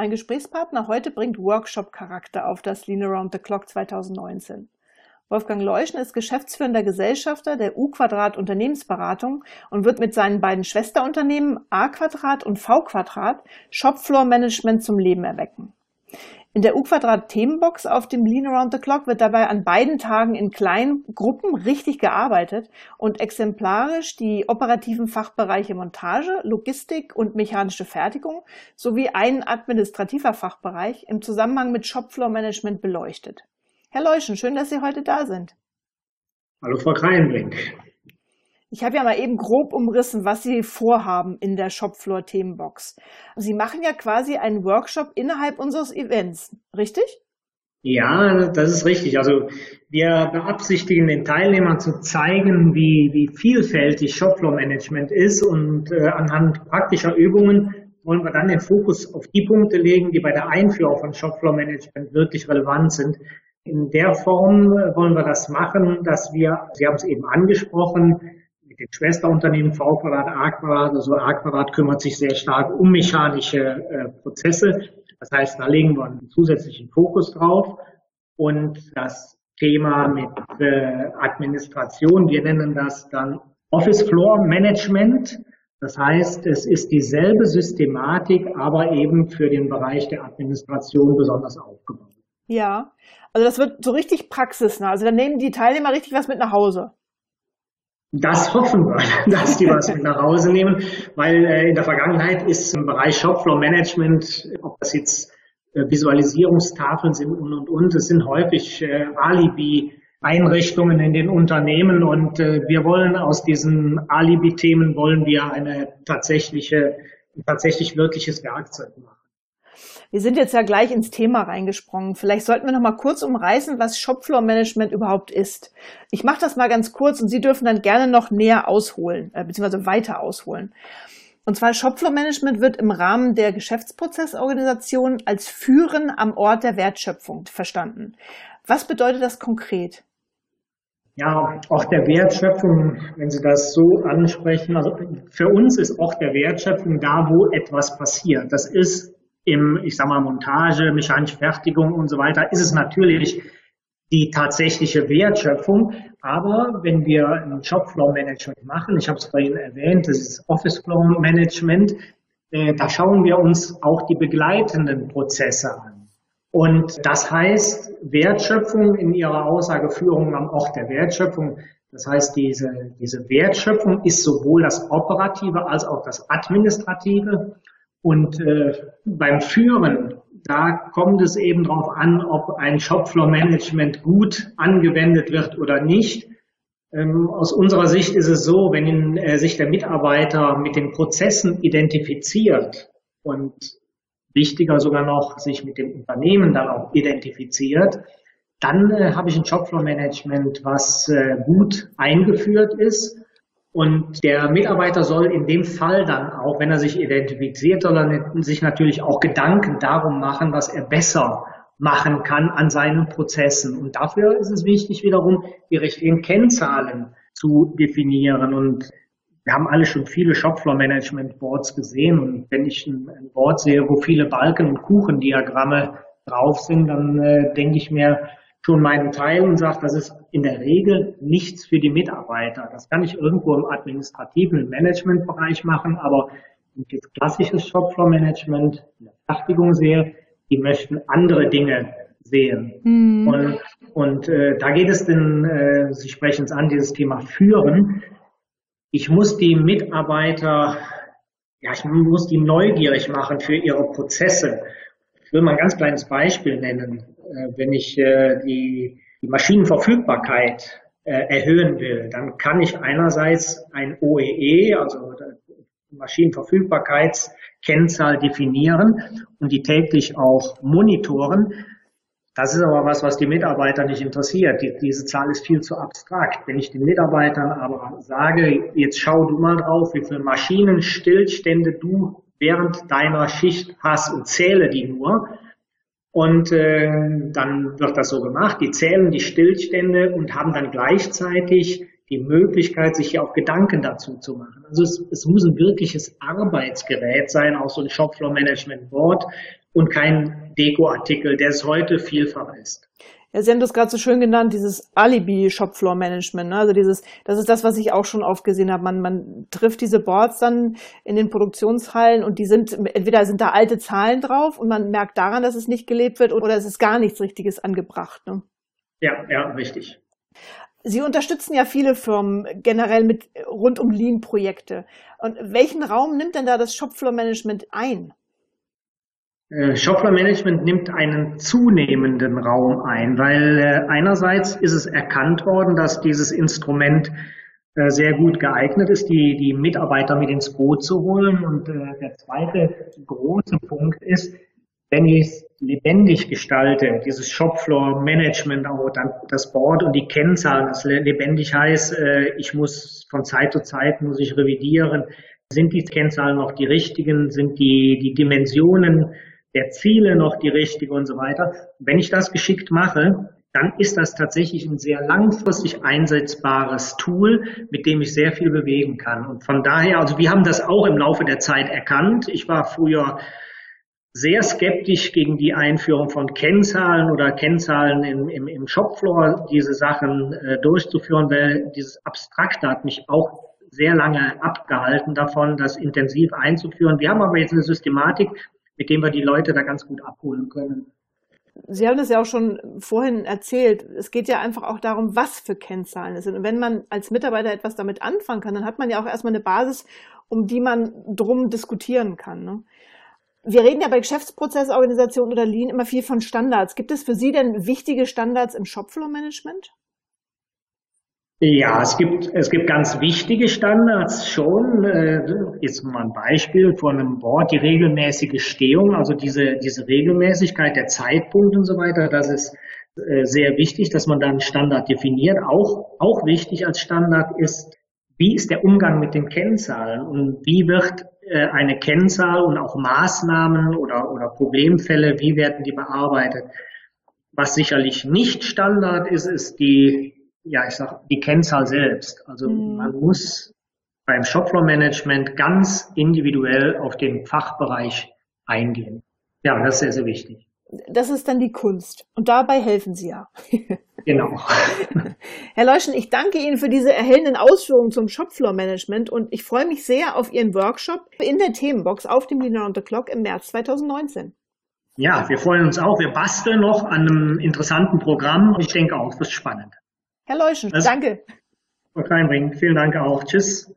Mein Gesprächspartner heute bringt Workshop-Charakter auf das Lean Around the Clock 2019. Wolfgang Leuschen ist geschäftsführender Gesellschafter der U-Quadrat Unternehmensberatung und wird mit seinen beiden Schwesterunternehmen A-Quadrat und V-Quadrat Shopfloor Management zum Leben erwecken. In der U-Quadrat Themenbox auf dem Lean Around the Clock wird dabei an beiden Tagen in kleinen Gruppen richtig gearbeitet und exemplarisch die operativen Fachbereiche Montage, Logistik und mechanische Fertigung sowie ein administrativer Fachbereich im Zusammenhang mit Shopfloor Management beleuchtet. Herr Leuschen, schön, dass Sie heute da sind. Hallo, Frau Kreienbrink. Ich habe ja mal eben grob umrissen, was Sie vorhaben in der Shopfloor Themenbox. Sie machen ja quasi einen Workshop innerhalb unseres Events, richtig? Ja, das ist richtig. Also wir beabsichtigen den Teilnehmern zu zeigen, wie, wie vielfältig Shopfloor Management ist und äh, anhand praktischer Übungen wollen wir dann den Fokus auf die Punkte legen, die bei der Einführung von Shopfloor Management wirklich relevant sind. In der Form äh, wollen wir das machen, dass wir, Sie haben es eben angesprochen, Schwesterunternehmen V-Quadrat, A-Quadrat, also A-Quadrat kümmert sich sehr stark um mechanische äh, Prozesse. Das heißt, da legen wir einen zusätzlichen Fokus drauf. Und das Thema mit äh, Administration, wir nennen das dann Office Floor Management. Das heißt, es ist dieselbe Systematik, aber eben für den Bereich der Administration besonders aufgebaut. Ja, also das wird so richtig praxisnah. Also dann nehmen die Teilnehmer richtig was mit nach Hause. Das hoffen wir, dass die was mit nach Hause nehmen, weil äh, in der Vergangenheit ist im Bereich Shopfloor Management, ob das jetzt äh, Visualisierungstafeln sind und und und, es sind häufig äh, Alibi Einrichtungen in den Unternehmen und äh, wir wollen aus diesen Alibi-Themen wollen wir eine tatsächliche, tatsächlich wirkliches Werkzeug machen. Wir sind jetzt ja gleich ins Thema reingesprungen. Vielleicht sollten wir noch mal kurz umreißen, was Shopfloor Management überhaupt ist. Ich mache das mal ganz kurz und Sie dürfen dann gerne noch näher ausholen, äh, beziehungsweise weiter ausholen. Und zwar Shopfloor Management wird im Rahmen der Geschäftsprozessorganisation als Führen am Ort der Wertschöpfung verstanden. Was bedeutet das konkret? Ja, auch der Wertschöpfung, wenn Sie das so ansprechen, also für uns ist auch der Wertschöpfung da, wo etwas passiert. Das ist im, ich sag mal, Montage, mechanische Fertigung und so weiter, ist es natürlich die tatsächliche Wertschöpfung. Aber wenn wir ein Shopfloor Management machen, ich habe es vorhin erwähnt, das ist Office Flow Management, äh, da schauen wir uns auch die begleitenden Prozesse an. Und das heißt, Wertschöpfung in ihrer Aussageführung am Ort der Wertschöpfung, das heißt, diese, diese Wertschöpfung ist sowohl das Operative als auch das Administrative. Und äh, beim Führen, da kommt es eben darauf an, ob ein Shopfloor-Management gut angewendet wird oder nicht. Ähm, aus unserer Sicht ist es so, wenn äh, sich der Mitarbeiter mit den Prozessen identifiziert und wichtiger sogar noch sich mit dem Unternehmen dann auch identifiziert, dann äh, habe ich ein Shopfloor-Management, was äh, gut eingeführt ist und der Mitarbeiter soll in dem Fall dann auch, wenn er sich identifiziert, soll er sich natürlich auch Gedanken darum machen, was er besser machen kann an seinen Prozessen. Und dafür ist es wichtig, wiederum die richtigen Kennzahlen zu definieren. Und wir haben alle schon viele Shopfloor-Management-Boards gesehen. Und wenn ich ein, Board sehe, wo viele Balken- und Kuchendiagramme drauf sind, dann äh, denke ich mir, schon meinen Teil und sagt, das ist in der Regel nichts für die Mitarbeiter. Das kann ich irgendwo im administrativen, Managementbereich machen, aber das klassisches Shopfloor-Management in der Fertigung sehe, die möchten andere Dinge sehen. Mhm. Und, und äh, da geht es denn, äh, Sie sprechen es an, dieses Thema Führen. Ich muss die Mitarbeiter, ja, ich muss die neugierig machen für ihre Prozesse. Ich will mal ein ganz kleines Beispiel nennen. Äh, wenn ich äh, die, Maschinenverfügbarkeit äh, erhöhen will, dann kann ich einerseits ein OEE, e, also Maschinenverfügbarkeitskennzahl definieren und die täglich auch monitoren. Das ist aber was, was die Mitarbeiter nicht interessiert. Die, diese Zahl ist viel zu abstrakt. Wenn ich den Mitarbeitern aber sage, jetzt schau du mal drauf, wie viele Maschinenstillstände du während deiner Schicht hast und zähle die nur, und äh, dann wird das so gemacht. Die zählen die Stillstände und haben dann gleichzeitig die Möglichkeit, sich hier auch Gedanken dazu zu machen. Also es, es muss ein wirkliches Arbeitsgerät sein, auch so ein Shopfloor Management Board und kein Dekoartikel, der es heute vielfach ist. Ja, Sie haben das gerade so schön genannt, dieses Alibi-Shopfloor-Management. Ne? Also dieses, das ist das, was ich auch schon oft gesehen habe. Man, man trifft diese Boards dann in den Produktionshallen und die sind, entweder sind da alte Zahlen drauf und man merkt daran, dass es nicht gelebt wird oder es ist gar nichts Richtiges angebracht. Ne? Ja, ja, richtig. Sie unterstützen ja viele Firmen generell mit rund um Lean-Projekte. Und welchen Raum nimmt denn da das Shopfloor-Management ein? Äh, Shopfloor Management nimmt einen zunehmenden Raum ein, weil äh, einerseits ist es erkannt worden, dass dieses Instrument äh, sehr gut geeignet ist, die, die Mitarbeiter mit ins Boot zu holen. Und der zweite große Punkt ist, wenn ich es lebendig gestalte, dieses Shopfloor Management, auch dann das Board und die Kennzahlen, das lebendig heißt, ich muss von Zeit zu Zeit muss ich revidieren, sind die Kennzahlen noch die richtigen, sind die, die Dimensionen der Ziele noch die richtige und so weiter. Wenn ich das geschickt mache, dann ist das tatsächlich ein sehr langfristig einsetzbares Tool, mit dem ich sehr viel bewegen kann. Und von daher, also wir haben das auch im Laufe der Zeit erkannt. Ich war früher sehr skeptisch gegen die Einführung von Kennzahlen oder Kennzahlen im, im, im Shopfloor, diese Sachen äh, durchzuführen, weil dieses Abstrakte hat mich auch sehr lange abgehalten davon, das intensiv einzuführen. Wir haben aber jetzt eine Systematik, mit dem wir die Leute da ganz gut abholen können. Sie haben das ja auch schon vorhin erzählt. Es geht ja einfach auch darum, was für Kennzahlen es sind. Und wenn man als Mitarbeiter etwas damit anfangen kann, dann hat man ja auch erstmal eine Basis, um die man drum diskutieren kann. Ne? Wir reden ja bei Geschäftsprozessorganisation oder Lean immer viel von Standards. Gibt es für Sie denn wichtige Standards im Shopfloor-Management? Ja, es gibt, es gibt ganz wichtige Standards schon. Äh, jetzt mal ein Beispiel von einem Board, die regelmäßige Stehung, also diese, diese Regelmäßigkeit, der Zeitpunkt und so weiter, das ist äh, sehr wichtig, dass man da einen Standard definiert. Auch, auch wichtig als Standard ist, wie ist der Umgang mit den Kennzahlen und wie wird äh, eine Kennzahl und auch Maßnahmen oder, oder Problemfälle, wie werden die bearbeitet? Was sicherlich nicht Standard ist, ist die ja, ich sag, die Kennzahl selbst. Also mhm. man muss beim Shopfloor-Management ganz individuell auf den Fachbereich eingehen. Ja, das ist sehr, sehr wichtig. Das ist dann die Kunst. Und dabei helfen Sie ja. Genau. Herr Leuschen, ich danke Ihnen für diese erhellenden Ausführungen zum Shopfloor-Management und ich freue mich sehr auf Ihren Workshop in der Themenbox auf dem Lean Around the Clock im März 2019. Ja, wir freuen uns auch. Wir basteln noch an einem interessanten Programm. Ich denke auch, es wird spannend. Herr Leuschen, das danke. Frau Kleinring, vielen Dank auch. Tschüss.